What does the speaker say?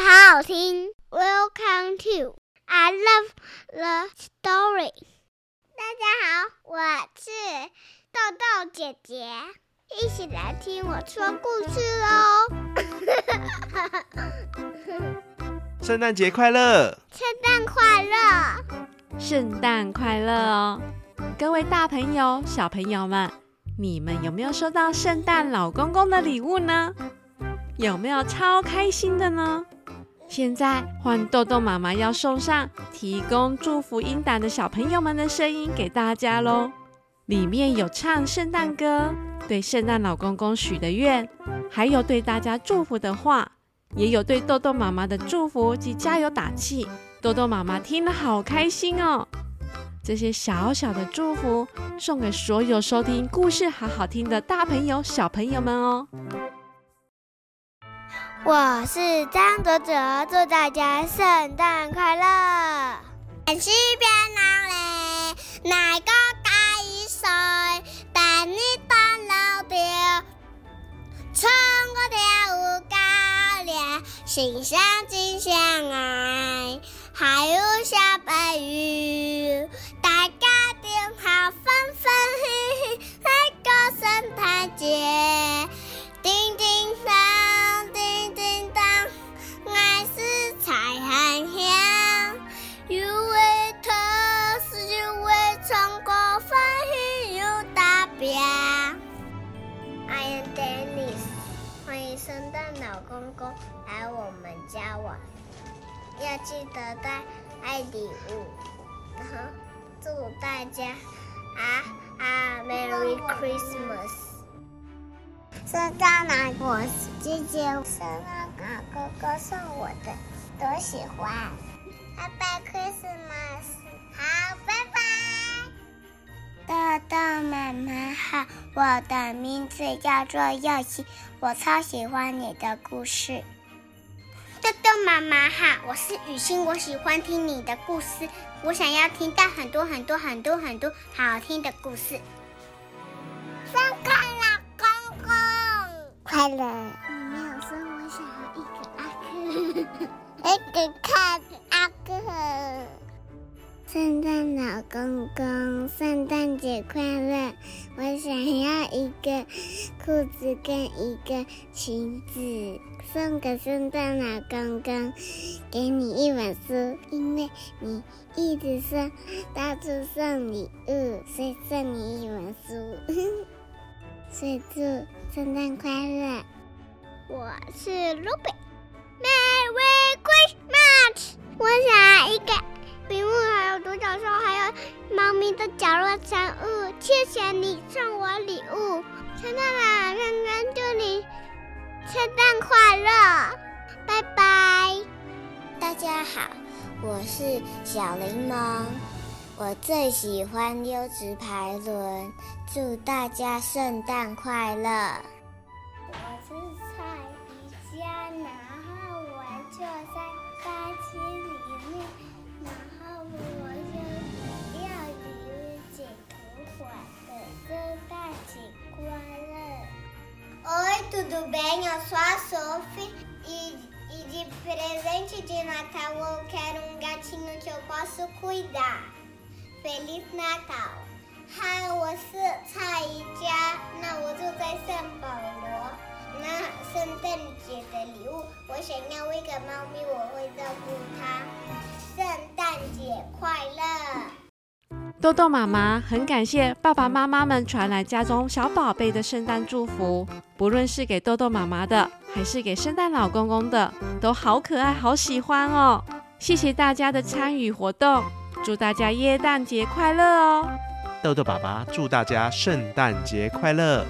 好好听。Welcome to I love the story。大家好，我是豆豆姐姐，一起来听我说故事喽！圣诞节快乐！圣诞快乐！圣诞快乐哦！各位大朋友、小朋友们，你们有没有收到圣诞老公公的礼物呢？有没有超开心的呢？现在换豆豆妈妈要送上提供祝福音档的小朋友们的声音给大家喽。里面有唱圣诞歌，对圣诞老公公许的愿，还有对大家祝福的话，也有对豆豆妈妈的祝福及加油打气。豆豆妈妈听了好开心哦！这些小小的祝福送给所有收听故事好好听的大朋友、小朋友们哦。我是张哲哲，祝大家圣诞快乐！天气变冷了，哪个盖一岁？带你到老爹，穿过跳舞高粱，心相亲相公公来我们家玩，要记得带爱礼物，然后祝大家啊啊 Merry Christmas！圣诞老公姐姐，圣诞老公公送我的，多喜欢！Happy Christmas！好，拜拜！豆豆妈妈好，我的名字叫做柚希。我超喜欢你的故事，豆豆妈妈好，我是雨欣，我喜欢听你的故事，我想要听到很多很多很多很多好好听的故事。生快乐，公公快乐！你没有说我想要一个阿哥，一个看阿哥。圣诞老公公，圣诞节快乐！我想要一个裤子跟一个裙子，送给圣诞老公公，给你一本书，因为你一直说到处送礼物，所以送你一本书。所以祝圣诞快乐！我是 Ruby，Merry Christmas！我想要一个。独角兽，还有猫咪的角落生物。谢谢你送我礼物，圣诞老公公祝你圣诞快乐，拜拜！大家好，我是小柠檬，我最喜欢优质排轮，祝大家圣诞快乐。我是蔡宜佳，然后我就在八七里面。tudo bem? Eu sou a Sophie e, e de presente de Natal eu quero um gatinho que eu posso cuidar. Feliz Natal! Hi, 我是蔡宜佳，那我住在圣保罗。那圣诞节的礼物，我想要一个猫咪，我会照顾它。圣诞节快乐！ 豆豆妈妈很感谢爸爸妈妈们传来家中小宝贝的圣诞祝福，不论是给豆豆妈妈的，还是给圣诞老公公的，都好可爱，好喜欢哦！谢谢大家的参与活动，祝大家耶诞节快乐哦！豆豆爸爸祝大家圣诞节快乐！